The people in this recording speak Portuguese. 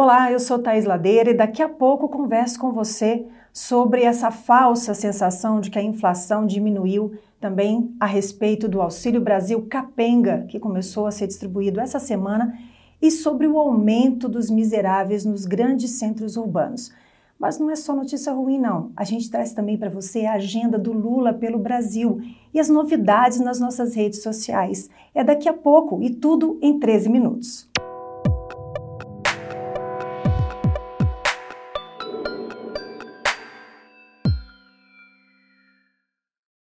Olá, eu sou Thais Ladeira e daqui a pouco converso com você sobre essa falsa sensação de que a inflação diminuiu, também a respeito do Auxílio Brasil Capenga, que começou a ser distribuído essa semana, e sobre o aumento dos miseráveis nos grandes centros urbanos. Mas não é só notícia ruim, não. A gente traz também para você a agenda do Lula pelo Brasil e as novidades nas nossas redes sociais. É daqui a pouco e tudo em 13 minutos.